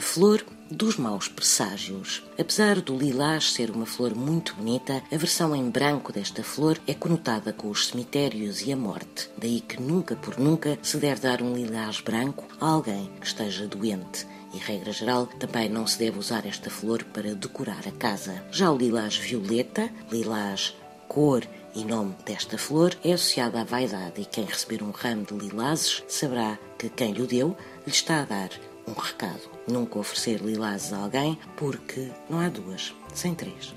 flor dos maus presságios. Apesar do lilás ser uma flor muito bonita, a versão em branco desta flor é conotada com os cemitérios e a morte. Daí que nunca por nunca se deve dar um lilás branco a alguém que esteja doente. E, regra geral, também não se deve usar esta flor para decorar a casa. Já o lilás violeta, lilás cor e nome desta flor é associado à vaidade e quem receber um ramo de lilazes saberá que quem lhe deu lhe está a dar um recado. Nunca oferecer lilazes a alguém porque não há duas sem três.